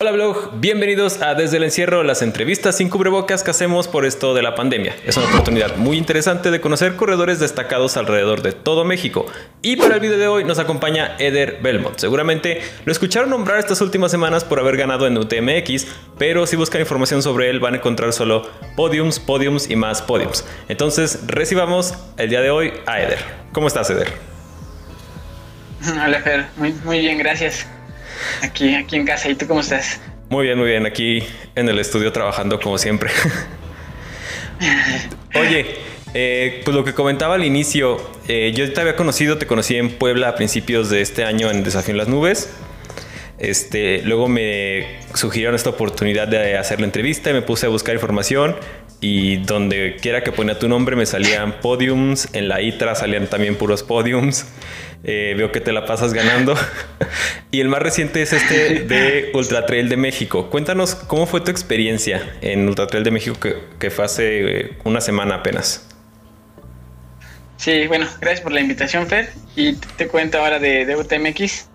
Hola blog, bienvenidos a Desde el Encierro, las entrevistas sin cubrebocas que hacemos por esto de la pandemia. Es una oportunidad muy interesante de conocer corredores destacados alrededor de todo México. Y para el video de hoy nos acompaña Eder Belmont. Seguramente lo escucharon nombrar estas últimas semanas por haber ganado en UTMX, pero si buscan información sobre él van a encontrar solo podiums, podiums y más podiums. Entonces recibamos el día de hoy a Eder. ¿Cómo estás Eder? Hola muy, muy bien, gracias. Aquí, aquí en casa. ¿Y tú cómo estás? Muy bien, muy bien. Aquí en el estudio trabajando como siempre. Oye, eh, pues lo que comentaba al inicio, eh, yo te había conocido, te conocí en Puebla a principios de este año en Desafío en las Nubes. Este, luego me sugirieron esta oportunidad de hacer la entrevista y me puse a buscar información y donde quiera que ponía tu nombre me salían podiums, en la ITRA salían también puros podiums. Eh, veo que te la pasas ganando. y el más reciente es este de Ultra Trail de México. Cuéntanos cómo fue tu experiencia en Ultra Trail de México que, fue hace eh, una semana apenas. Sí, bueno, gracias por la invitación, Fer. Y te cuento ahora de, de UTMX.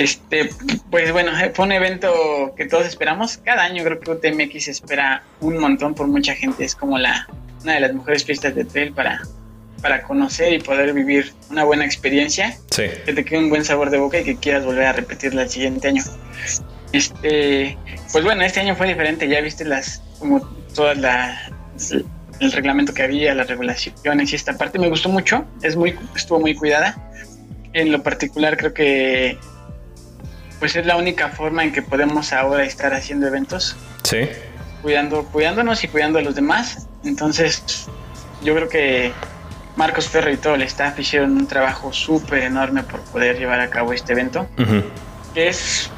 Este, pues bueno, fue un evento que todos esperamos. Cada año creo que UTMX espera un montón por mucha gente. Es como la, una de las mejores fiestas de trail para, para conocer y poder vivir una buena experiencia. Sí. Que te quede un buen sabor de boca y que quieras volver a repetirla el siguiente año. Este, pues bueno, este año fue diferente. Ya viste las, como todas la, el reglamento que había, las regulaciones y esta parte me gustó mucho. Es muy, estuvo muy cuidada. En lo particular creo que pues es la única forma en que podemos ahora estar haciendo eventos. Sí. Cuidando, cuidándonos y cuidando a los demás. Entonces, yo creo que Marcos Ferro y todo el staff hicieron un trabajo súper enorme por poder llevar a cabo este evento. Que es,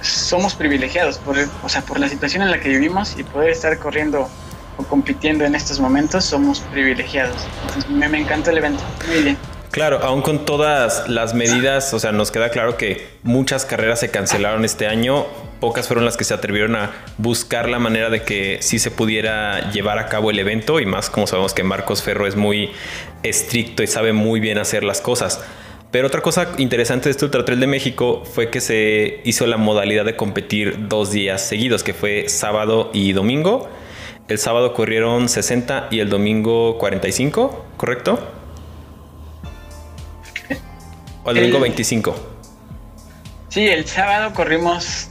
somos privilegiados por, o sea, por la situación en la que vivimos y poder estar corriendo o compitiendo en estos momentos, somos privilegiados. Entonces, me, me encantó el evento. Muy bien. Claro, aún con todas las medidas, o sea, nos queda claro que muchas carreras se cancelaron este año, pocas fueron las que se atrevieron a buscar la manera de que sí se pudiera llevar a cabo el evento y más como sabemos que Marcos Ferro es muy estricto y sabe muy bien hacer las cosas. Pero otra cosa interesante de este Ultra Trail de México fue que se hizo la modalidad de competir dos días seguidos, que fue sábado y domingo. El sábado corrieron 60 y el domingo 45, ¿correcto? ¿O el domingo 25? Sí, el sábado corrimos.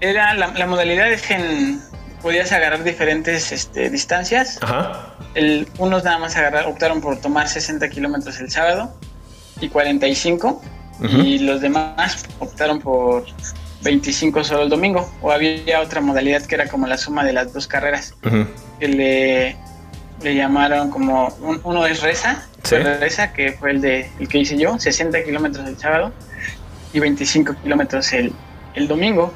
Era la, modalidad es que podías agarrar diferentes este, distancias. Ajá. El, unos nada más agarrar, optaron por tomar 60 kilómetros el sábado y 45. Y los demás optaron por 25 solo el domingo. O había otra modalidad que era como la suma de las dos carreras. Que le, le llamaron como uno es reza esa que fue el, de, el que hice yo, 60 kilómetros el sábado y 25 kilómetros el, el domingo.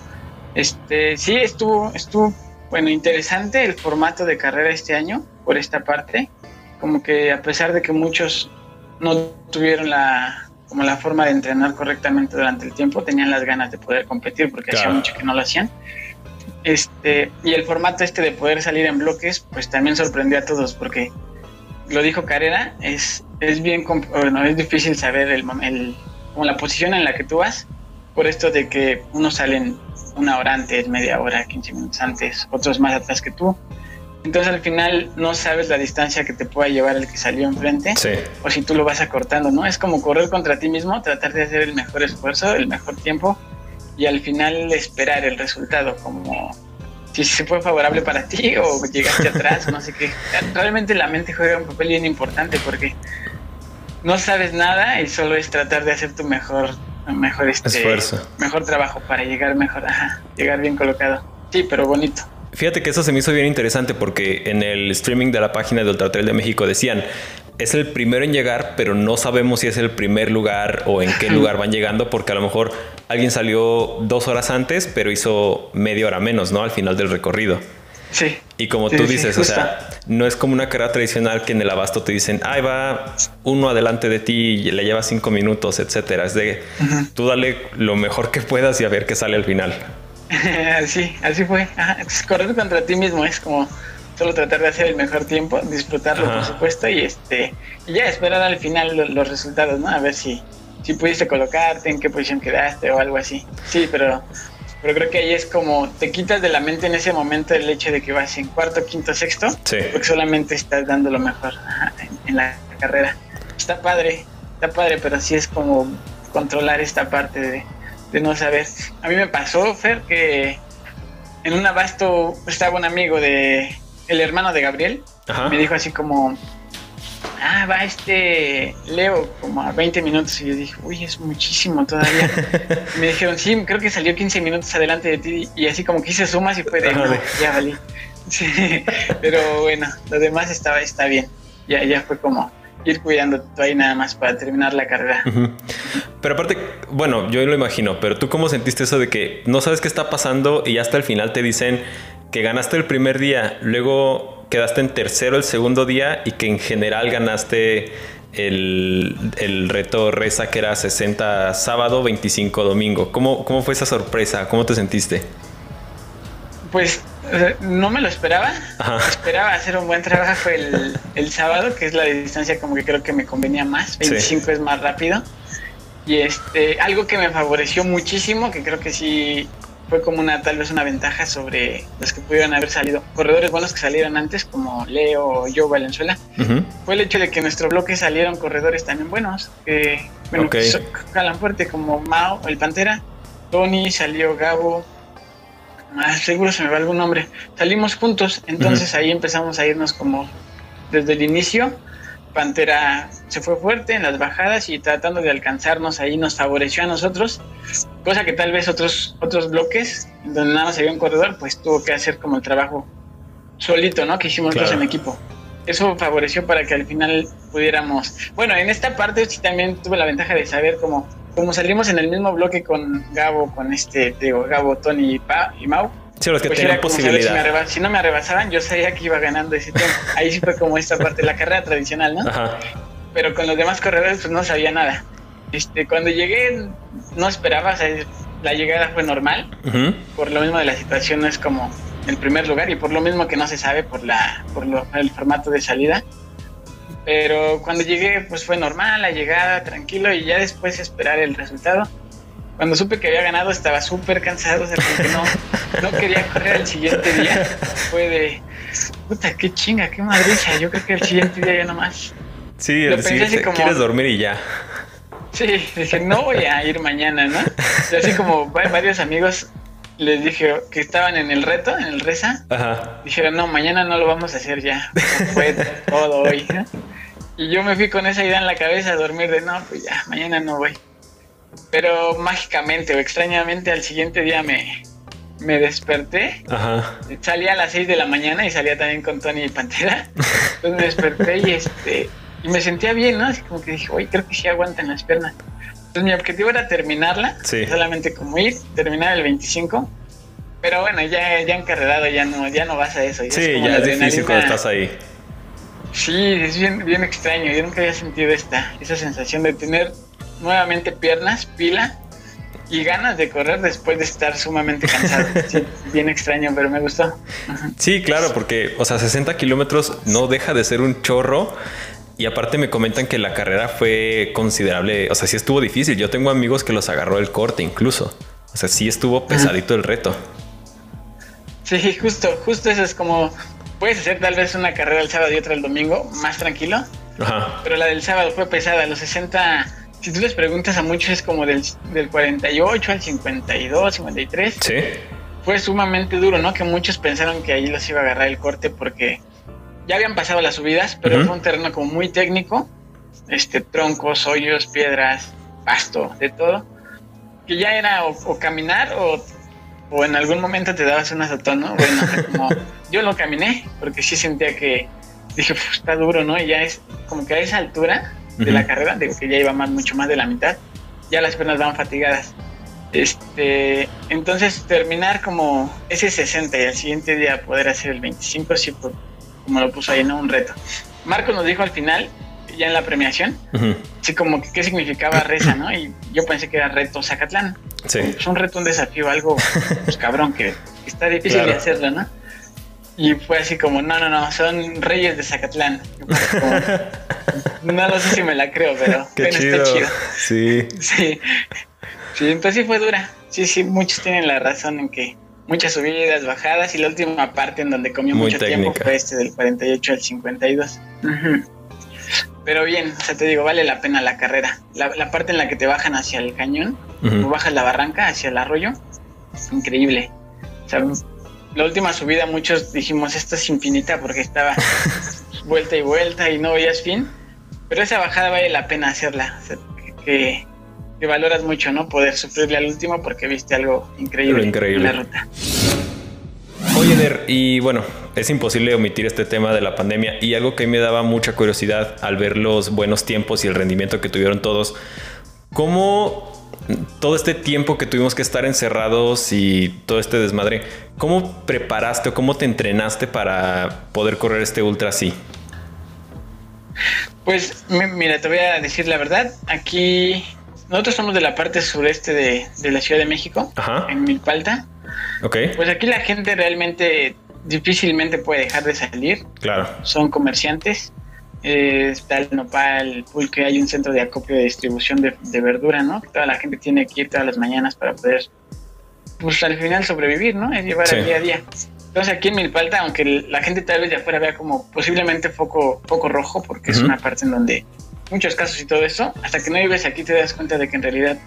Este, sí, estuvo, estuvo, bueno, interesante el formato de carrera este año, por esta parte. Como que a pesar de que muchos no tuvieron la, como la forma de entrenar correctamente durante el tiempo, tenían las ganas de poder competir porque hacía mucho que no lo hacían. Este, y el formato este de poder salir en bloques, pues también sorprendió a todos porque lo dijo Carrera, es, es bien, bueno, es difícil saber el, el, como la posición en la que tú vas, por esto de que unos salen una hora antes, media hora, 15 minutos antes, otros más atrás que tú. Entonces al final no sabes la distancia que te pueda llevar el que salió enfrente o si tú lo vas acortando, ¿no? Es como correr contra ti mismo, tratar de hacer el mejor esfuerzo, el mejor tiempo y al final esperar el resultado como si se fue favorable para ti o llegaste atrás, no sé qué. Realmente la mente juega un papel bien importante porque no sabes nada y solo es tratar de hacer tu mejor, mejor este, esfuerzo, mejor trabajo para llegar mejor, llegar bien colocado. Sí, pero bonito. Fíjate que eso se me hizo bien interesante porque en el streaming de la página de Ultra Trail de México decían, es el primero en llegar, pero no sabemos si es el primer lugar o en qué lugar van llegando, porque a lo mejor alguien salió dos horas antes, pero hizo media hora menos, ¿no? Al final del recorrido. Sí. Y como tú dices, o sea, no es como una carrera tradicional que en el abasto te dicen, ahí va uno adelante de ti y le lleva cinco minutos, etcétera. Es de tú dale lo mejor que puedas y a ver qué sale al final. sí, así fue. Correr contra ti mismo es como solo tratar de hacer el mejor tiempo, disfrutarlo por supuesto y este y ya esperar al final los, resultados, ¿no? A ver si, si pudiste colocarte, en qué posición quedaste o algo así. Sí, pero, pero creo que ahí es como te quitas de la mente en ese momento el hecho de que vas en cuarto, quinto, sexto, porque solamente estás dando lo mejor en, la carrera. Está padre, está padre, pero sí es como controlar esta parte de, de no saber. A mí me pasó, Fer, que en un abasto estaba un amigo de el hermano de Gabriel. Me dijo así como, ah, va este Leo como a 20 minutos. Y yo dije, uy, es muchísimo todavía. me dijeron, sí, creo que salió 15 minutos adelante de ti. Y así como que hice sumas y fue de, ya valí. Sí, pero bueno, lo demás estaba, está bien. Ya, ya fue como, ir cuidando ahí nada más para terminar la carrera. Pero aparte, bueno, yo lo imagino, pero tú cómo sentiste eso de que no sabes qué está pasando y hasta el final te dicen que ganaste el primer día, luego quedaste en tercero el segundo día y que en general ganaste el, el reto Reza que era 60 sábado, 25 domingo. ¿Cómo, ¿Cómo fue esa sorpresa? ¿Cómo te sentiste? Pues no me lo esperaba. Esperaba hacer un buen trabajo el, el, sábado, que es la distancia como que creo que me convenía más. 25 es más rápido. Y este, algo que me favoreció muchísimo, que creo que sí fue como una tal vez una ventaja sobre los que pudieron haber salido, corredores buenos que salieron antes, como Leo o yo Valenzuela, fue el hecho de que en nuestro bloque salieron corredores también buenos, que bueno, jalan fuerte como Mao, el Pantera, Tony, salió Gabo, ah, seguro se me va algún nombre, salimos juntos, entonces ahí empezamos a irnos como desde el inicio Pantera se fue fuerte en las bajadas y tratando de alcanzarnos ahí nos favoreció a nosotros, cosa que tal vez otros, otros bloques donde nada más había un corredor, pues tuvo que hacer como el trabajo solito, ¿no? Que hicimos nosotros en equipo. Eso favoreció para que al final pudiéramos. Bueno, en esta parte sí también tuve la ventaja de saber cómo, como salimos en el mismo bloque con Gabo, con este, digo, Gabo, Tony y, pa, y Mau Sí, los que pues tenían posibilidad. Si, no me rebasaban, yo sabía que iba ganando ese tiempo. Ahí sí fue como esta parte, la carrera tradicional, ¿no? Ajá. Pero con los demás corredores, pues no sabía nada. Este, cuando llegué, no esperaba, o sea, la llegada fue normal. Por lo mismo de la situación, no es como el primer lugar y por lo mismo que no se sabe por, la, por el formato de salida. Pero cuando llegué, pues fue normal la llegada, tranquilo y ya después esperar el resultado cuando supe que había ganado estaba súper cansado, o sea, porque no, no quería correr el siguiente día. Fue de, puta, qué chinga, qué madriza. Yo creo que el siguiente día ya nomás. Sí, el siguiente, como, quieres dormir y ya. Sí, dije, no voy a ir mañana, ¿no? Y así como varios amigos les dije que estaban en el reto, en el reza. Ajá. Dijeron, no, mañana no lo vamos a hacer ya. Fue todo hoy. Y yo me fui con esa idea en la cabeza a dormir de, no, pues ya, mañana no voy. Pero mágicamente o extrañamente al siguiente día me, me desperté. Ajá. Salía a las 6 de la mañana y salía también con Tony y Pantera. Entonces me desperté y este y me sentía bien, ¿no? Así como que dije, uy, creo que sí aguantan las piernas. Entonces mi objetivo era terminarla, solamente como ir, terminar el 25. Pero bueno, ya, ya encarrerado ya no, ya no vas a eso. sí, ya es difícil cuando estás ahí. Sí, es bien, bien extraño. Yo nunca había sentido esta, esa sensación de tener nuevamente piernas, pila y ganas de correr después de estar sumamente cansado. bien extraño, pero me gustó. Sí, claro, porque, o sea, 60 kilómetros no deja de ser un chorro. Y aparte me comentan que la carrera fue considerable, o sea, sí estuvo difícil. Yo tengo amigos que los agarró el corte incluso. O sea, sí estuvo pesadito el reto. Sí, justo, justo eso es como, puedes hacer tal vez una carrera el sábado y otra el domingo, más tranquilo. Ajá. Pero la del sábado fue pesada, los 60 si tú les preguntas a muchos es como del, del 48 al 52, 53. Sí. Fue sumamente duro, ¿no? Que muchos pensaron que ahí los iba a agarrar el corte porque ya habían pasado las subidas, pero fue un terreno como muy técnico. Este, troncos, hoyos, piedras, pasto, de todo. Que ya era o, caminar o, o, en algún momento te dabas un azotón, ¿no? Bueno, como yo lo caminé porque sí sentía que dije, está duro, ¿no? Y ya es como que a esa altura de la carrera, digo que ya iba más, mucho más de la mitad, ya las piernas van fatigadas. Este, entonces terminar como ese 60 y al siguiente día poder hacer el 25, sí, como lo puso ahí, ¿no? Un reto. Marco nos dijo al final, ya en la premiación, sí, como que qué significaba reza, ¿no? Y yo pensé que era reto Zacatlán. Sí. Es un reto, un desafío, algo, pues cabrón, que, está difícil de hacerlo, ¿no? Y fue así como, no, no, no, son reyes de Zacatlán. no lo sé si me la creo, pero Qué chido. está chido. Sí. Sí. Sí, entonces sí fue dura. Sí, sí, muchos tienen la razón en que muchas subidas, bajadas y la última parte en donde comió mucho tiempo fue este del 48 al 52. Pero bien, o sea, te digo, vale la pena la carrera. La, parte en la que te bajan hacia el cañón, o bajas la barranca hacia el arroyo, increíble. O sea, la última subida muchos dijimos, esto es infinita porque estaba vuelta y vuelta y no veías fin. Pero esa bajada vale la pena hacerla. O sea, que, que valoras mucho, ¿no? Poder sufrirle al último porque viste algo increíble, increíble. en la ruta. Oye, Der, y bueno, es imposible omitir este tema de la pandemia y algo que me daba mucha curiosidad al ver los buenos tiempos y el rendimiento que tuvieron todos. ¿Cómo todo este tiempo que tuvimos que estar encerrados y todo este desmadre, cómo preparaste o cómo te entrenaste para poder correr este ultra así? Pues mira, te voy a decir la verdad. Aquí nosotros somos de la parte sureste de, la Ciudad de México, en Milpalta. Ok. Pues aquí la gente realmente difícilmente puede dejar de salir. Claro. Son comerciantes. Eh, está el nopal, pulque, hay un centro de acopio de distribución de, verdura, ¿no? toda la gente tiene que ir todas las mañanas para poder, pues al final sobrevivir, ¿no? Es llevar el día a día. Entonces aquí en Milpalta, aunque la gente tal vez de afuera vea como posiblemente foco, foco rojo, porque es una parte en donde muchos casos y todo eso, hasta que no vives aquí te das cuenta de que en realidad,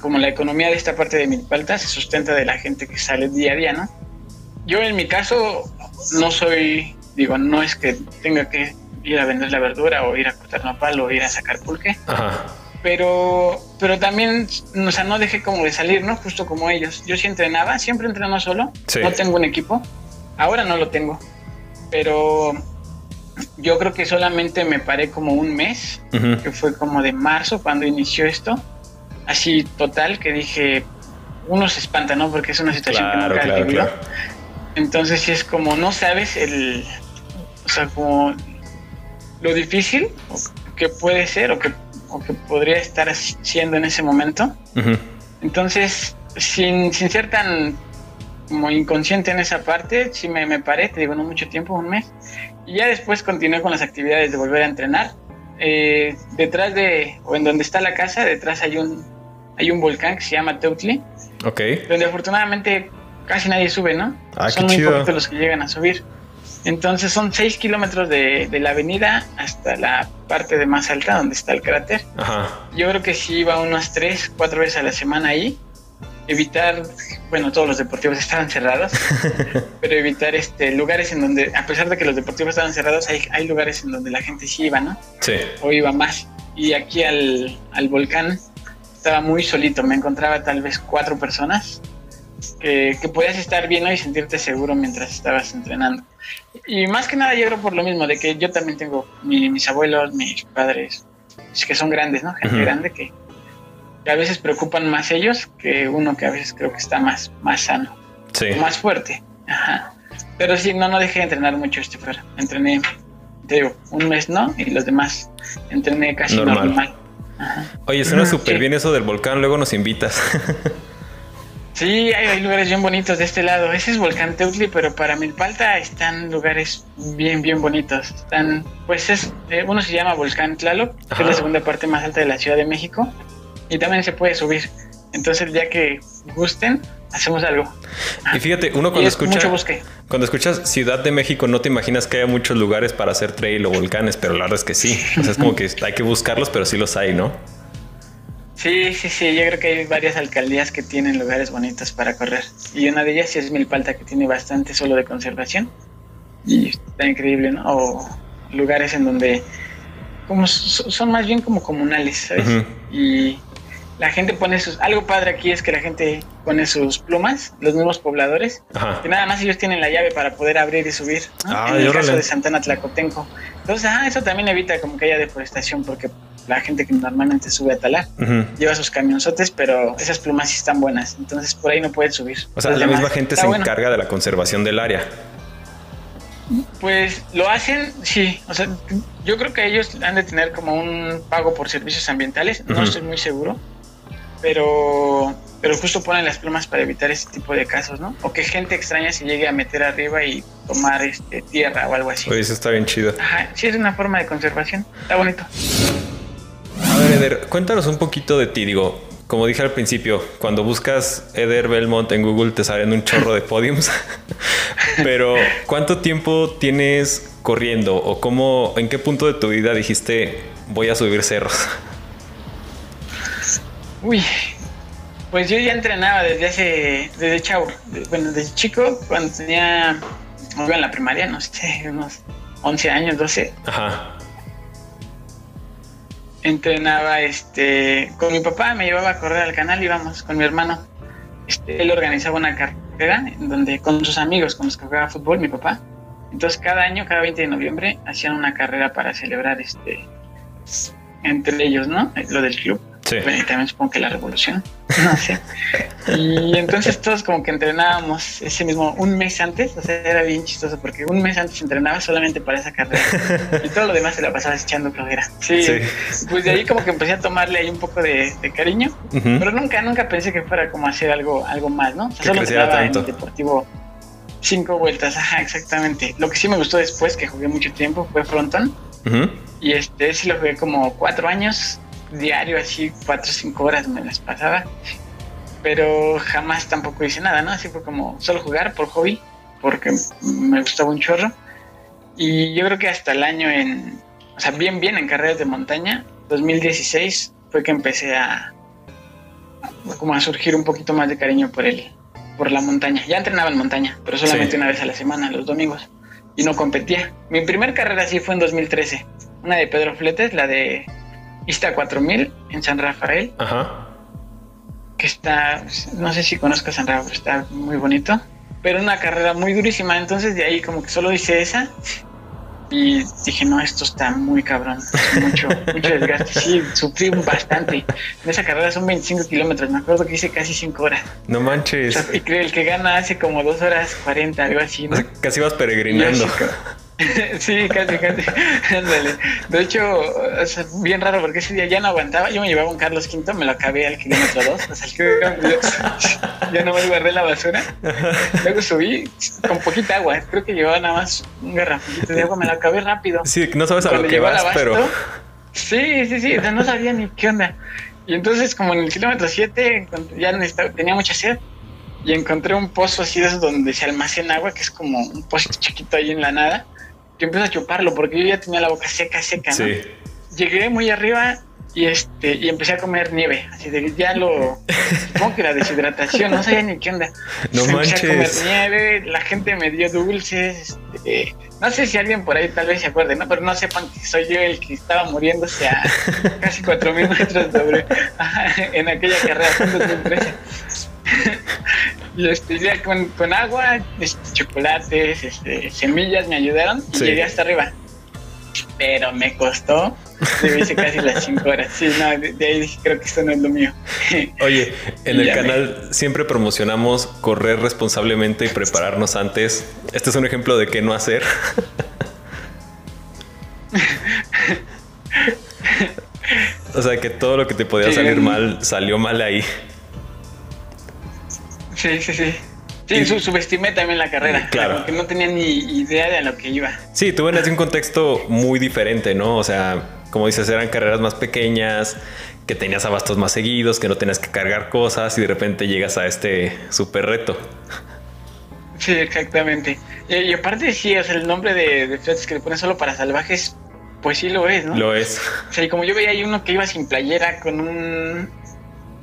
como la economía de esta parte de Milpalta se sustenta de la gente que sale día a día, ¿no? Yo en mi caso no soy, digo, no es que tenga que ir a vender la verdura o ir a cortar nopal o ir a sacar pulque. Pero, pero también, o sea, no dejé como de salir, ¿no? Justo como ellos. Yo sí entrenaba, siempre entreno solo. No tengo un equipo. Ahora no lo tengo. Pero yo creo que solamente me paré como un mes, que fue como de marzo cuando inició esto. Así total, que dije, uno se espanta, ¿no? Porque es una situación que nunca claro, vivido. Entonces sí es como, no sabes el, o sea, como lo difícil que puede ser o que, o que podría estar siendo en ese momento. Entonces, sin, sin ser tan como inconsciente en esa parte, sí me, me paré, te digo, no mucho tiempo, un mes. Y ya después continué con las actividades de volver a entrenar. Eh, detrás de, o en donde está la casa, detrás hay un, hay un volcán que se llama Teutli. Ok. Donde afortunadamente casi nadie sube, ¿no? Ah, Son muy poquitos los que llegan a subir. Entonces son 6 kilómetros de, de, la avenida hasta la parte de más alta donde está el cráter. Ajá. Yo creo que sí iba unas 3, 4 veces a la semana ahí. Evitar, bueno, todos los deportivos estaban cerrados, pero evitar este lugares en donde, a pesar de que los deportivos estaban cerrados, hay, hay lugares en donde la gente sí iba, ¿no? Sí. O iba más. Y aquí al, al volcán estaba muy solito, me encontraba tal vez cuatro personas que, que podías estar bien y sentirte seguro mientras estabas entrenando. Y más que nada yo creo por lo mismo, de que yo también tengo mis abuelos, mis padres, que son grandes, ¿no? Gente grande que, a veces preocupan más ellos que uno que a veces creo que está más, más sano, más fuerte. Ajá. Pero sí, no, no dejé de entrenar mucho este fuera. Entrené, te digo, un mes no, y los demás entrené casi normal. Oye, suena súper bien eso del volcán, luego nos invitas. Sí, hay, lugares bien bonitos de este lado. Ese es Volcán Teutli, pero para Milpalta están lugares bien, bien bonitos. Están, pues es, eh, uno se llama Volcán Tlaloc, que es la segunda parte más alta de la Ciudad de México, y también se puede subir. Entonces, el día que gusten, hacemos algo. Y fíjate, uno cuando escucha cuando escuchas Ciudad de México no te imaginas que haya muchos lugares para hacer trail o volcanes, pero la verdad es que sí. O sea, es como que hay que buscarlos, pero sí los hay, ¿no? Sí, sí, sí, yo creo que hay varias alcaldías que tienen lugares bonitos para correr. Y una de ellas es Milpalta, que tiene bastante solo de conservación. Y está increíble, ¿no? O lugares en donde como son más bien como comunales, ¿sabes? Y la gente pone sus... Algo padre aquí es que la gente pone sus plumas, los nuevos pobladores, que nada más ellos tienen la llave para poder abrir y subir. Ah, en el caso de Santana Tlacotenco. Entonces, ah, eso también evita como que haya deforestación, porque la gente que normalmente sube a talar lleva sus camionzotes, pero esas plumas sí están buenas, entonces por ahí no pueden subir. O sea, la misma gente se encarga de la conservación del área. Pues lo hacen, sí. O sea, yo creo que ellos han de tener como un pago por servicios ambientales. No estoy muy seguro. Pero pero justo ponen las plumas para evitar ese tipo de casos, ¿no? O que gente extraña se llegue a meter arriba y tomar este, tierra o algo así. Oye, eso está bien chido. Ajá, sí, es una forma de conservación. Está bonito. Eder, cuéntanos un poquito de ti. Digo, como dije al principio, cuando buscas Eder Belmont en Google te salen un chorro de podiums. Pero, ¿cuánto tiempo tienes corriendo? ¿O cómo, en qué punto de tu vida dijiste voy a subir cerros? Uy, pues yo ya entrenaba desde hace, desde chavo, bueno, desde chico, cuando tenía, iba en la primaria, no sé, unos 11 años, 12. Ajá. Entrenaba este, con mi papá, me llevaba a correr al canal, íbamos con mi hermano. Este, él organizaba una carrera en donde con sus amigos con los que jugaba fútbol, mi papá. Entonces cada año, cada 20 de noviembre, hacían una carrera para celebrar este entre ellos, ¿no? Lo del club. Sí. y también supongo que la revolución, no sé. Y entonces todos como que entrenábamos ese mismo, un mes antes, o sea, era bien chistoso porque un mes antes entrenaba solamente para esa carrera y todo lo demás se la pasaba echando flojera. Sí, pues de ahí como que empecé a tomarle ahí un poco de, cariño, pero nunca, nunca pensé que fuera como hacer algo, algo más, ¿no? O sea, solo entrenaba en el deportivo cinco vueltas, ajá, exactamente. Lo que sí me gustó después, que jugué mucho tiempo, fue frontón. Y este sí lo jugué como cuatro años diario, así cuatro o cinco horas me las pasaba. Pero jamás tampoco hice nada, ¿no? Así fue como solo jugar por hobby, porque me gustaba un chorro. Y yo creo que hasta el año en, o sea, bien, bien en carreras de montaña, 2016 fue que empecé a, como a surgir un poquito más de cariño por el, por la montaña. Ya entrenaba en montaña, pero solamente una vez a la semana, los domingos. Y no competía. Mi primer carrera sí fue en 2013. Una de Pedro Fletes, la de Ista 4000 en San Rafael. Ajá. Que está, no sé si conozcas San Rafael, está muy bonito. Pero una carrera muy durísima. Entonces de ahí como que solo hice esa. Y dije, no, esto está muy cabrón. Mucho, mucho desgaste. Sí, sufrí bastante. En esa carrera son 25 kilómetros. Me acuerdo que hice casi 5 horas. No manches. y creo el que gana hace como 2 horas 40, algo así. casi vas peregrinando. sí, casi, casi. De hecho, bien raro porque ese día ya no aguantaba. Yo me llevaba un Carlos V, me lo acabé al kilómetro 2. O sea, ya no me guardé la basura. Luego subí con poquita agua. Creo que llevaba nada más un garrafito de agua, me lo acabé rápido. Sí, no sabes a lo que vas, pero. Sí, sí, sí. O sea, no sabía ni qué onda. Y entonces, como en el kilómetro 7, ya tenía mucha sed y encontré un pozo así de donde se almacena agua, que es como un pozo chiquito ahí en la nada yo empiezo a chuparlo porque yo ya tenía la boca seca, seca, ¿no? Llegué muy arriba y este y empecé a comer nieve, así de ya lo supongo que la deshidratación, no sabía ni qué onda. No empecé a comer nieve, la gente me dio dulces, este, no sé si alguien por ahí tal vez se acuerde, ¿no? Pero no sepan que soy yo el que estaba muriéndose a casi 4000 metros sobre en aquella carrera en 2013. Y este, ya con, con agua, este, chocolates, este, semillas me ayudaron y llegué hasta arriba. Pero me costó, me hice casi las 5 horas. Sí, no, de, ahí dije, creo que esto no es lo mío. Oye, en el canal siempre promocionamos correr responsablemente y prepararnos antes. Este es un ejemplo de qué no hacer. o sea, que todo lo que te podía salir mal salió mal ahí. Sí, sí, sí. Sí, subestimé también la carrera. Claro. Porque no tenía ni idea de lo que iba. Sí, tú venías de un contexto muy diferente, ¿no? O sea, como dices, eran carreras más pequeñas, que tenías abastos más seguidos, que no tenías que cargar cosas y de repente llegas a este súper reto. Sí, exactamente. Y, aparte, sí, o sea, el nombre de, de que le ponen solo para salvajes, pues sí lo es, ¿no? Lo es. O sea, y como yo veía ahí uno que iba sin playera con un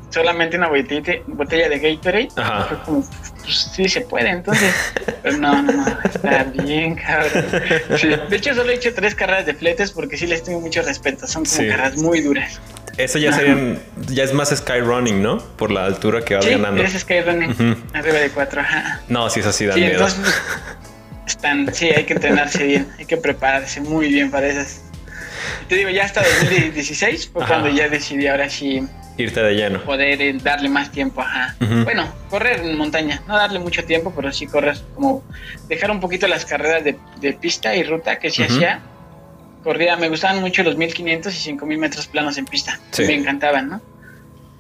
solamente una botella, de Gatorade. Ajá. como, pues sí se puede, entonces. Pero no, no, no, está bien, cabrón. De hecho, solo he hecho tres carreras de fletes porque sí les tengo mucho respeto. Son como carreras muy duras. Eso ya serían, ya es más skyrunning, ¿no? Por la altura que vas sí, ganando. Es skyrunning, arriba de cuatro, ajá. No, sí es así, da sí, Entonces, están, sí, hay que entrenarse bien, hay que prepararse muy bien para esas. Te digo, ya hasta 2016 fue cuando ya decidí ahora sí Irte de lleno. Poder eh, darle más tiempo, ajá. Bueno, correr en montaña, no darle mucho tiempo, pero sí correr, como dejar un poquito las carreras de, pista y ruta que se hacía. Corría, me gustaban mucho los 1500 y 5000 metros planos en pista. Me encantaban, ¿no?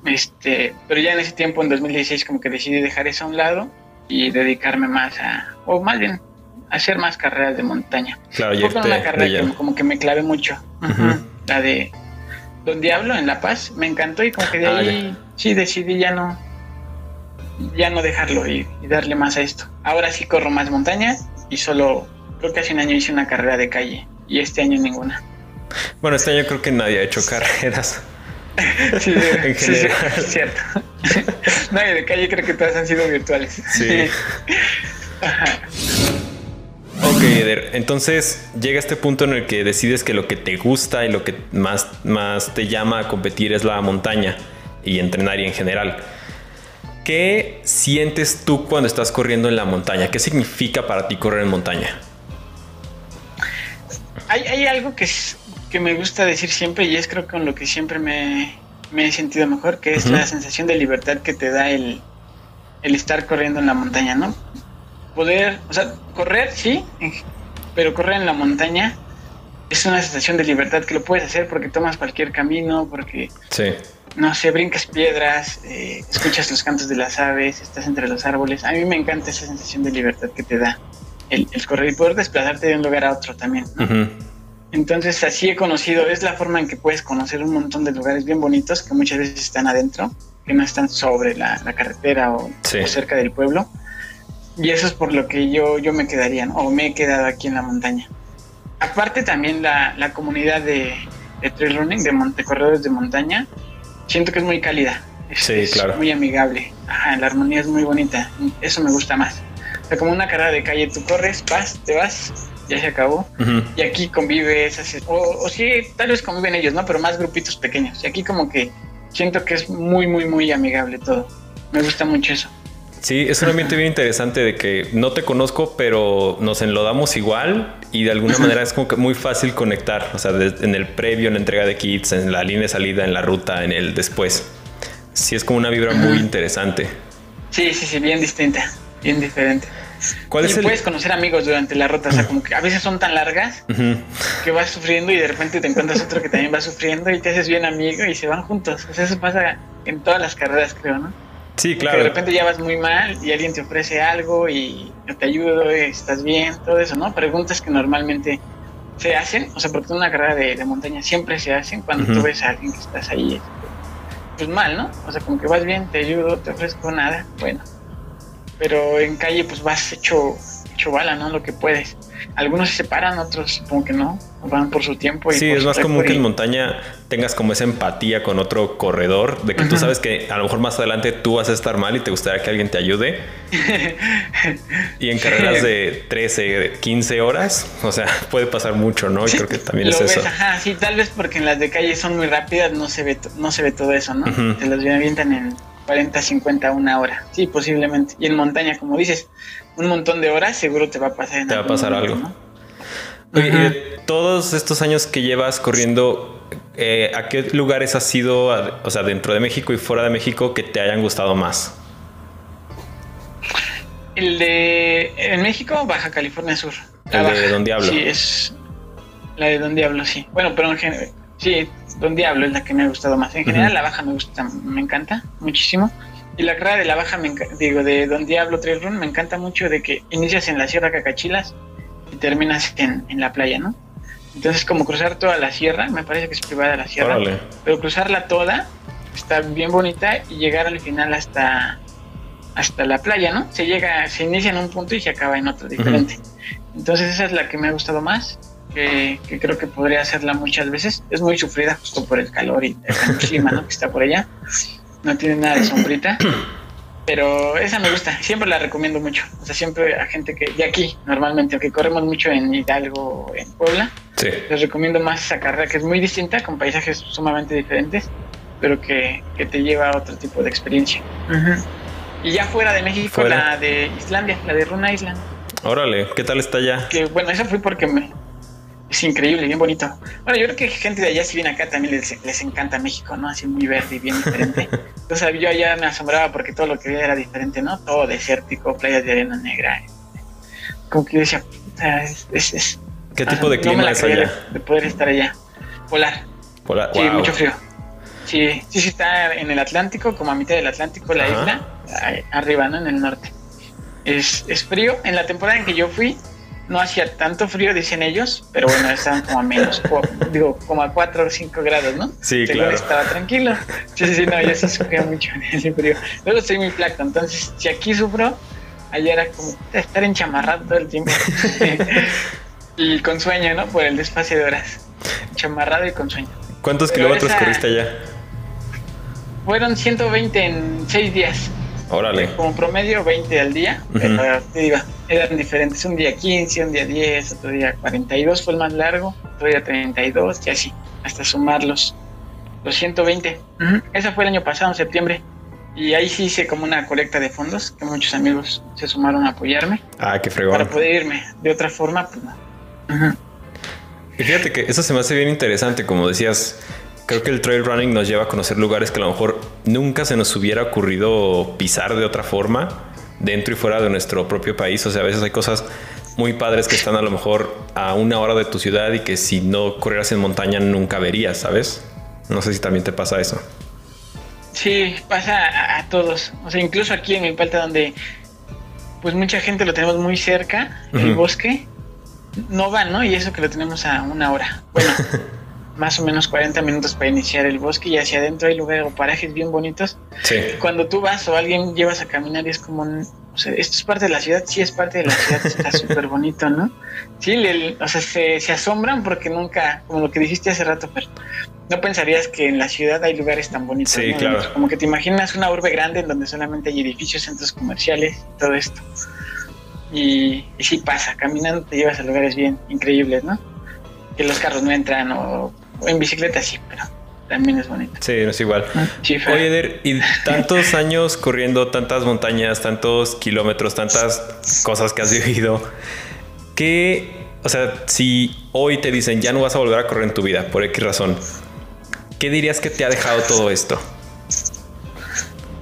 Este, pero ya en ese tiempo, en 2016, como que decidí dejar eso a un lado y dedicarme más a, o más bien, hacer más carreras de montaña. Claro, y una carrera que como que me clavé mucho. La de Don Diablo en La Paz, me encantó y como que de ah, ahí sí decidí ya no, ya no dejarlo y, darle más a esto. Ahora sí corro más montaña y solo, creo que hace un año hice una carrera de calle y este año ninguna. Bueno, este año creo que nadie ha hecho carreras. sí, sí, cierto. nadie de calle creo que todas han sido virtuales. Sí. Ok, Eder. Entonces llega este punto en el que decides que lo que te gusta y lo que más, más te llama a competir es la montaña y entrenar y en general. ¿Qué sientes tú cuando estás corriendo en la montaña? ¿Qué significa para ti correr en montaña? Hay, algo que, que me gusta decir siempre y es creo que con lo que siempre me, he sentido mejor, que es la sensación de libertad que te da el, el estar corriendo en la montaña, ¿no? Poder, o sea, correr, sí, pero correr en la montaña es una sensación de libertad que lo puedes hacer porque tomas cualquier camino, porque sí no sé, brincas piedras, eh, escuchas los cantos de las aves, estás entre los árboles. A mí me encanta esa sensación de libertad que te da el, correr y poder desplazarte de un lugar a otro también. Entonces así he conocido, es la forma en que puedes conocer un montón de lugares bien bonitos que muchas veces están adentro, que no están sobre la, carretera o, cerca del pueblo. Y eso es por lo que yo, yo me quedaría, o me he quedado aquí en la montaña. Aparte también la, comunidad de, de trail running, de monte, corredores de montaña, siento que es muy cálida. Es, sí, claro. muy amigable. Ajá, la armonía es muy bonita. Eso me gusta más. O sea, como una carrera de calle, tú corres, vas, te vas, ya se acabó. Y aquí convives, o, o sí, tal vez conviven ellos, ¿no? Pero más grupitos pequeños. Y aquí como que siento que es muy, muy, muy amigable todo. Me gusta mucho eso. Sí, es un ambiente bien interesante de que no te conozco, pero nos enlodamos igual y de alguna manera es como que muy fácil conectar. O sea, en el previo, en la entrega de kits, en la línea de salida, en la ruta, en el después. Sí, es como una vibra muy interesante. Sí, sí, sí, bien distinta, bien diferente. ¿Cuál y puedes conocer amigos durante la ruta, o sea, como que a veces son tan largas que vas sufriendo y de repente te encuentras otro que también va sufriendo y te haces bien amigo y se van juntos. O sea, eso pasa en todas las carreras, creo, ¿no? Sí, claro. de repente ya vas muy mal y alguien te ofrece algo y yo te ayudo, estás bien, todo eso, ¿no? Preguntas que normalmente se hacen, o sea, porque una carrera de, montaña siempre se hacen cuando tú ves a alguien que estás ahí, pues mal, ¿no? O sea, como que vas bien, te ayudo, te ofrezco nada, bueno. Pero en calle pues vas hecho, hecho bala, ¿no? Lo que puedes algunos se separan, otros supongo que no, van por su tiempo. Y sí, es más común que en montaña tengas como esa empatía con otro corredor, de que tú sabes que a lo mejor más adelante tú vas a estar mal y te gustaría que alguien te ayude. y en carreras de 13, 15 horas, o sea, puede pasar mucho, ¿no? Y creo que también es eso. Ajá, sí, tal vez porque en las de calle son muy rápidas, no se ve, no se ve todo eso, ¿no? Te las avientan en 40, 50, una hora. Sí, posiblemente. Y en montaña, como dices, un montón de horas, seguro te va a pasar. te va a pasar algo. Oye, todos estos años que llevas corriendo, eh, ¿a qué lugares has ido, o sea, dentro de México y fuera de México, que te hayan gustado más? El de en México, Baja California Sur. El de Don Diablo. Sí, es la de Don Diablo, sí. Bueno, pero en general, sí, Don Diablo es la que me ha gustado más. En general, la Baja me gusta, me encanta muchísimo. Y la carrera de la baja, me digo, de Don Diablo Trail Run, me encanta mucho de que inicias en la Sierra Cacachilas y terminas en, la playa, ¿no? Entonces, como cruzar toda la sierra, me parece que es privada la sierra, pero cruzarla toda está bien bonita y llegar al final hasta, hasta la playa, ¿no? Se llega, se inicia en un punto y se acaba en otro diferente. Entonces, esa es la que me ha gustado más, que, que, creo que podría hacerla muchas veces. Es muy sufrida justo por el calor y el clima, ¿no? Que está por allá no tiene nada de sombrita. Pero esa me gusta, siempre la recomiendo mucho. O sea, siempre a gente que de aquí, normalmente, aunque corremos mucho en Hidalgo, en Puebla, les recomiendo más esa carrera que es muy distinta, con paisajes sumamente diferentes, pero que, te lleva a otro tipo de experiencia. Y ya fuera de México, la de Islandia, la de Runa Island. Órale, ¿qué tal está allá? Que bueno, esa fue porque me, es increíble, bien bonito. Bueno, yo creo que gente de allá, si viene acá, también les, encanta México, ¿no? Así muy verde y bien diferente. Entonces yo allá me asombraba porque todo lo que veía era diferente, ¿no? Todo desértico, playas de arena negra. Como que yo decía, es, es, ¿Qué tipo de clima es allá? De, poder estar allá. Polar. Polar. Sí, mucho frío. Sí, sí, sí, está en el Atlántico, como a mitad del Atlántico, la isla, arriba, ¿no? En el norte. Es, es frío. En la temporada en que yo fui, no hacía tanto frío, dicen ellos, pero bueno, estaban como a menos, digo, como a 4 o 5 grados, ¿no? Sí, claro. Estaba tranquilo. Sí, sí, sí, no, yo sí sufría mucho en ese frío. Luego soy muy flaco, entonces, si aquí sufro, allá era como estar enchamarrado todo el tiempo. y con sueño, ¿no? Por el despacio de horas. Chamarrado y con sueño. ¿Cuántos kilómetros corriste allá? Fueron 120 en 6 días. Órale. Como promedio 20 al día, pero te digo, eran diferentes. Un día 15, un día 10, otro día 42 fue el más largo, otro día 32 y así, hasta sumarlos. Los 120. Eso fue el año pasado, en septiembre. Y ahí sí hice como una colecta de fondos, que muchos amigos se sumaron a apoyarme. Ah, qué fregón. Para poder irme. De otra forma, pues no. Y fíjate que eso se me hace bien interesante, como decías, creo que el trail running nos lleva a conocer lugares que a lo mejor nunca se nos hubiera ocurrido pisar de otra forma, dentro y fuera de nuestro propio país. O sea, a veces hay cosas muy padres que están a lo mejor a una hora de tu ciudad y que si no corrieras en montaña nunca verías, ¿sabes? No sé si también te pasa eso. Sí, pasa a, todos. O sea, incluso aquí en Milpalta, donde pues mucha gente lo tenemos muy cerca, el bosque, no van, ¿no? Y eso que lo tenemos a una hora. Bueno, más o menos 40 minutos para iniciar el bosque y hacia adentro hay lugares o parajes bien bonitos. Sí. Cuando tú vas o alguien llevas a caminar y es como, o sea, esto es parte de la ciudad, sí es parte de la ciudad, está súper bonito, ¿no? Sí, o sea, se, se, asombran porque nunca, como lo que dijiste hace rato, pero no pensarías que en la ciudad hay lugares tan bonitos. Sí, claro. Como que te imaginas una urbe grande en donde solamente hay edificios, centros comerciales, todo esto. Y, y sí pasa, caminando te llevas a lugares bien increíbles, ¿no? Que los carros no entran o en bicicleta sí, pero también es bonito. Sí, no es igual. Ah, Oye, Eder, y tantos años corriendo, tantas montañas, tantos kilómetros, tantas cosas que has vivido, ¿qué, o sea, si hoy te dicen ya no vas a volver a correr en tu vida, por X razón, ¿qué dirías que te ha dejado todo esto?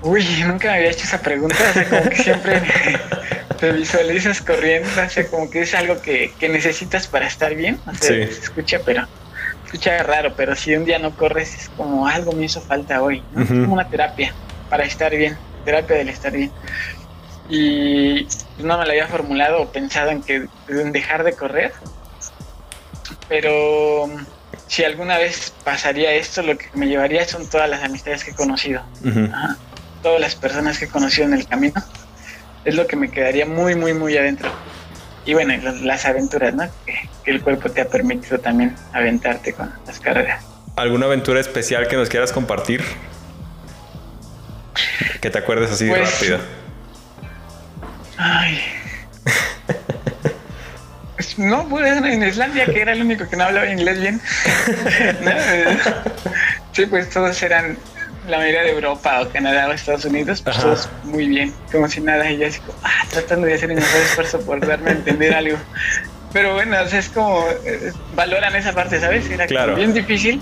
Uy, nunca me había hecho esa pregunta, o sea, como que siempre te visualizas corriendo, o sea, como que es algo que, necesitas para estar bien, o sea, se escucha, pero escucha raro, pero si un día no corres es como algo me hizo falta hoy, es como una terapia para estar bien, terapia del estar bien. Y no me lo había formulado o pensado en que en dejar de correr, pero si alguna vez pasaría esto, lo que me llevaría son todas las amistades que he conocido, todas las personas que he conocido en el camino, es lo que me quedaría muy, muy, muy adentro y bueno, las aventuras, ¿no? Que, el cuerpo te ha permitido también aventarte con las carreras. ¿Alguna aventura especial que nos quieras compartir? Que te acuerdes así pues, rápido. Ay. Pues, no, pues en Islandia, que era el único que no hablaba inglés bien. Sí, pues todos eran la mayoría de Europa o Canadá o Estados Unidos, pues todos muy bien, como si nada, y yo así como, ah, tratando de hacer el mejor esfuerzo por darme a entender algo. Pero bueno, es como, eh, valoran esa parte, ¿sabes? Era bien difícil,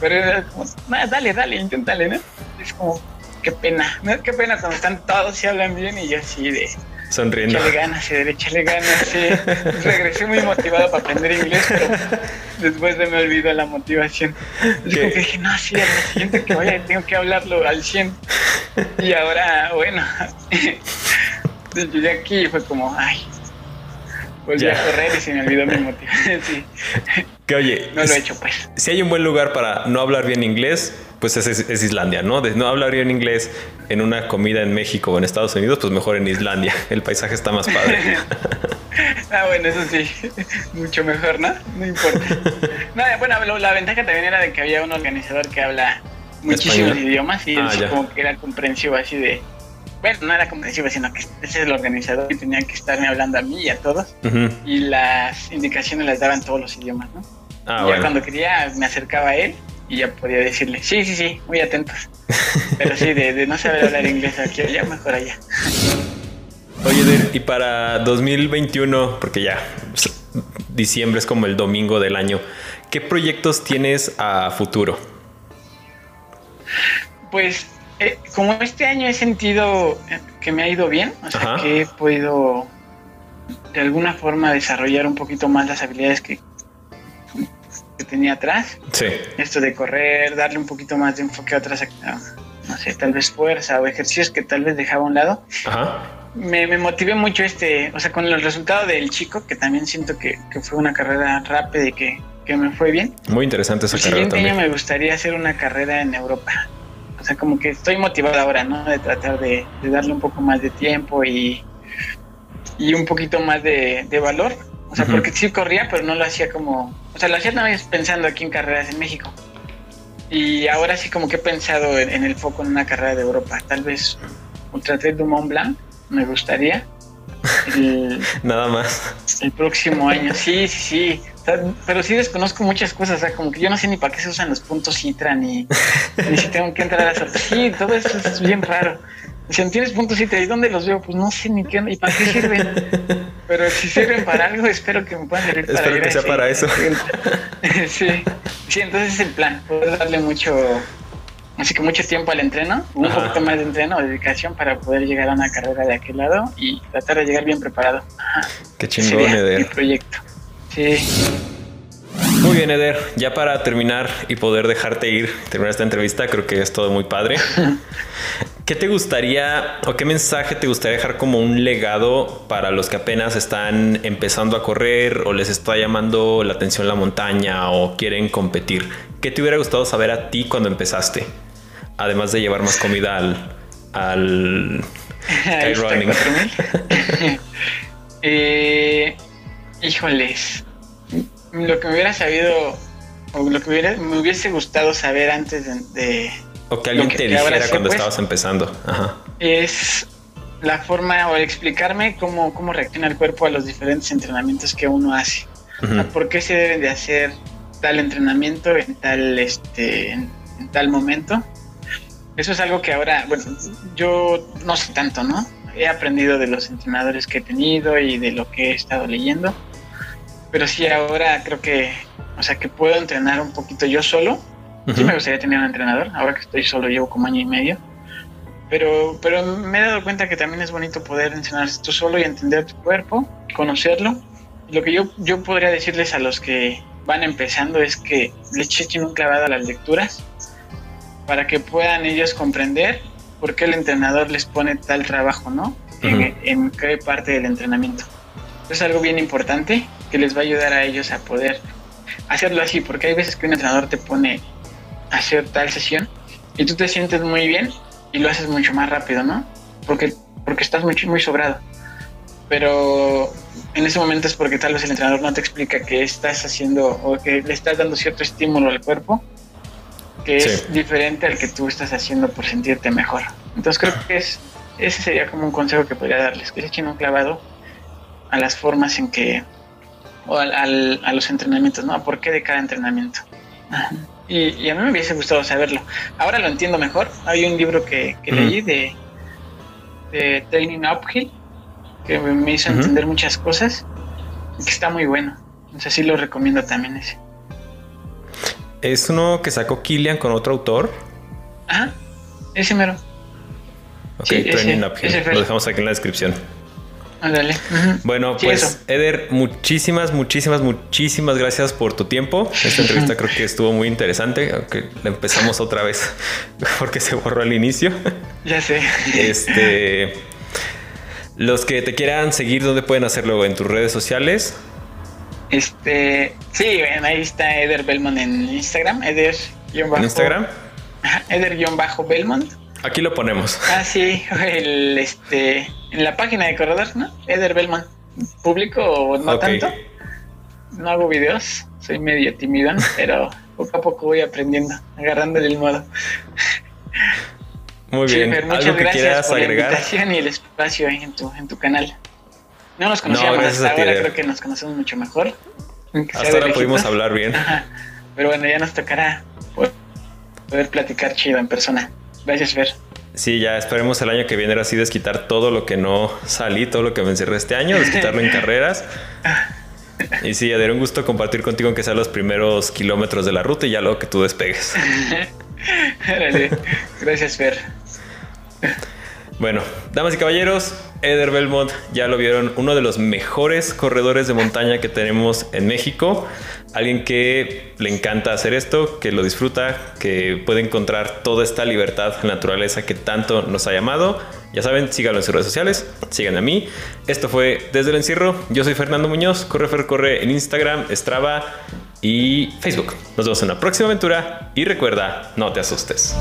pero era como, dale, dale, inténtale, ¿no? Es como, qué pena, ¿no? Qué pena cuando están todos y hablan bien y yo así de, sonriendo. Échale ganas, sí, échale ganas, sí. Regresé muy motivado para aprender inglés, pero después de me olvidó la motivación. Que dije, no, sí, al siguiente que vaya tengo que hablarlo al 100. Y ahora, bueno, llegué aquí y fue como, ay, volví a correr y se me olvidó mi motivación. Sí. Que oye, no lo he hecho pues. Si hay un buen lugar para no hablar bien inglés, pues es, Islandia, ¿no? De no hablar bien inglés en una comida en México o en Estados Unidos, pues mejor en Islandia. El paisaje está más padre. ah, bueno, eso sí, mucho mejor, ¿no? No importa. no, bueno, la ventaja también era de que había un organizador que habla muchísimos idiomas y ah, como que era comprensivo así de... Bueno, no era comprensivo, sino que ese es el organizador y tenía que estarme hablando a mí y a todos. Y las indicaciones las daban todos los idiomas, ¿no? Ah, y ya cuando quería me acercaba a él y ya podía decirle, sí, sí, sí, muy atentos. Pero sí, de, no saber hablar inglés aquí allá, mejor allá. Oye, y para 2021, porque ya diciembre es como el domingo del año, ¿qué proyectos tienes a futuro? Pues eh, como este año he sentido que me ha ido bien, o sea, que he podido de alguna forma desarrollar un poquito más las habilidades que tenía atrás. Sí. Esto de correr, darle un poquito más de enfoque a otras, no sé, tal vez fuerza o ejercicios que tal vez dejaba a un lado. Ajá. Me, me motivé mucho este, o sea, con el resultado del chico, que también siento que, que fue una carrera rápida y que, que me fue bien. Muy interesante esa El carrera siguiente año también. me gustaría hacer una carrera en Europa. O sea, como que estoy motivado ahora, ¿no? De tratar de, de darle un poco más de tiempo y, y un poquito más de, de valor. O sea, porque sí corría, pero no lo hacía como... O sea, lo hacía nada más pensando aquí en carreras en México. Y ahora sí como que he pensado en, en el foco en una carrera de Europa. Tal vez Ultra Trail du Mont Blanc, me gustaría. El, Nada más. el próximo año, sí, sí, sí. O sea, pero sí desconozco muchas cosas, o sea, como que yo no sé ni para qué se usan los puntos Citra, ni, ni si tengo que entrar a sorteo. Sí, todo eso es bien raro. Si no tienes puntos Citra, ¿y dónde los veo? Pues no sé ni qué y para qué sirven. Pero si sirven para algo, espero que me puedan servir para Espero que sea ese- para eso. sí, sí, entonces es el plan, poder darle mucho, así que mucho tiempo al entreno, un Ajá. poquito más de entreno, dedicación para poder llegar a una carrera de aquel lado y tratar de llegar bien preparado. Ajá. Qué chingón, Eder. proyecto. Sí. Muy bien, Eder. Ya para terminar y poder dejarte ir, terminar esta entrevista, creo que es todo muy padre. ¿Qué te gustaría o qué mensaje te gustaría dejar como un legado para los que apenas están empezando a correr o les está llamando la atención la montaña o quieren competir? ¿Qué te hubiera gustado saber a ti cuando empezaste? Además de llevar más comida al, al Skyrunning. 4000. eh, híjoles. Lo que me hubiera sabido, o lo que me, hubiera- me hubiese gustado saber antes de, de- O que alguien que- te dijera cuando pues. estabas empezando. Ajá. es la forma o explicarme cómo, cómo reacciona el cuerpo a los diferentes entrenamientos que uno hace. Ujú. ¿Por qué se deben de hacer tal entrenamiento en tal, este, en, en tal momento? Eso es algo que ahora, bueno, yo no sé tanto, ¿no? He aprendido de los entrenadores que he tenido y de lo que he estado leyendo, pero sí ahora creo que, o sea, que puedo entrenar un poquito yo solo. Sí Ujú. me gustaría tener un entrenador, ahora que estoy solo llevo como año y medio. Pero, pero me he dado cuenta que también es bonito poder entrenar tú solo y entender tu cuerpo, conocerlo. Lo que yo, yo podría decirles a los que van empezando es que le echen un clavado a las lecturas para que puedan ellos comprender por qué el entrenador les pone tal trabajo, ¿no? En, Ujú. en qué parte del entrenamiento. Es algo bien importante que les va a ayudar a ellos a poder hacerlo así, porque hay veces que un entrenador te pone hacer tal sesión y tú te sientes muy bien y lo haces mucho más rápido, ¿no? Porque, porque estás muy, muy sobrado. Pero en ese momento es porque tal vez el entrenador no te explica que estás haciendo o que le estás dando cierto estímulo al cuerpo que Sí. es diferente al que tú estás haciendo por sentirte mejor. Entonces creo que es, ese sería como un consejo que podría darles, que se echen un clavado a las formas en que, o al, al- a los entrenamientos, ¿no? ¿A por qué de cada entrenamiento? Y, y a mí me hubiese gustado saberlo. Ahora lo entiendo mejor. Hay un libro que, leí de, de Training Uphill que me hizo entender muchas cosas y que está muy bueno. Sea, sí lo recomiendo también ese. Es uno que sacó Killian con otro autor. Ajá, ese mero. Ok, Sí, ese- Training Uphill. ese fue. Lo dejamos aquí en la descripción. Ándale. Bueno, Sí, pues eso. Eder, muchísimas, muchísimas, muchísimas gracias por tu tiempo. Esta entrevista creo que estuvo muy interesante, aunque la empezamos otra vez porque se borró al inicio. Ya sé. Este, los que te quieran seguir, ¿dónde pueden hacerlo? En tus redes sociales. Este, sí, ahí está Eder Belmont en Instagram. Eder En Instagram. Eder-Belmont. Aquí lo ponemos. Ah, sí, el, este, en la página de corredor, ¿no? Eder Belmont. Público o no tanto. No hago videos, soy medio timidón, pero poco a poco voy aprendiendo, agarrándole el modo. Muy bien. Muchas ¿Algo que gracias quieras por la invitación y el espacio en tu, en tu canal. No nos conocíamos hasta ahora, creo que nos conocemos mucho mejor. Hasta ahora pudimos hablar bien. Ajá. Pero bueno, ya nos tocará poder platicar chido en persona. Gracias, Fer. Sí, ya esperemos el año que viene ahora sí desquitar todo lo que no salí, todo lo que me encerré este año, desquitarlo en carreras. Y sí, Eder, un gusto compartir contigo aunque sean los primeros kilómetros de la ruta y ya luego que tú despegues. Gracias, Fer. Bueno, damas y caballeros, Eder Belmont ya lo vieron, uno de los mejores corredores de montaña que tenemos en México. Alguien que le encanta hacer esto, que lo disfruta, que puede encontrar toda esta libertad, naturaleza que tanto nos ha llamado. Ya saben, síganlo en sus redes sociales, sigan a mí. Esto fue Desde el Encierro. Yo soy Fernando Muñoz, corre Fer Corre en Instagram, Strava y Facebook. Nos vemos en la próxima aventura y recuerda, no te asustes.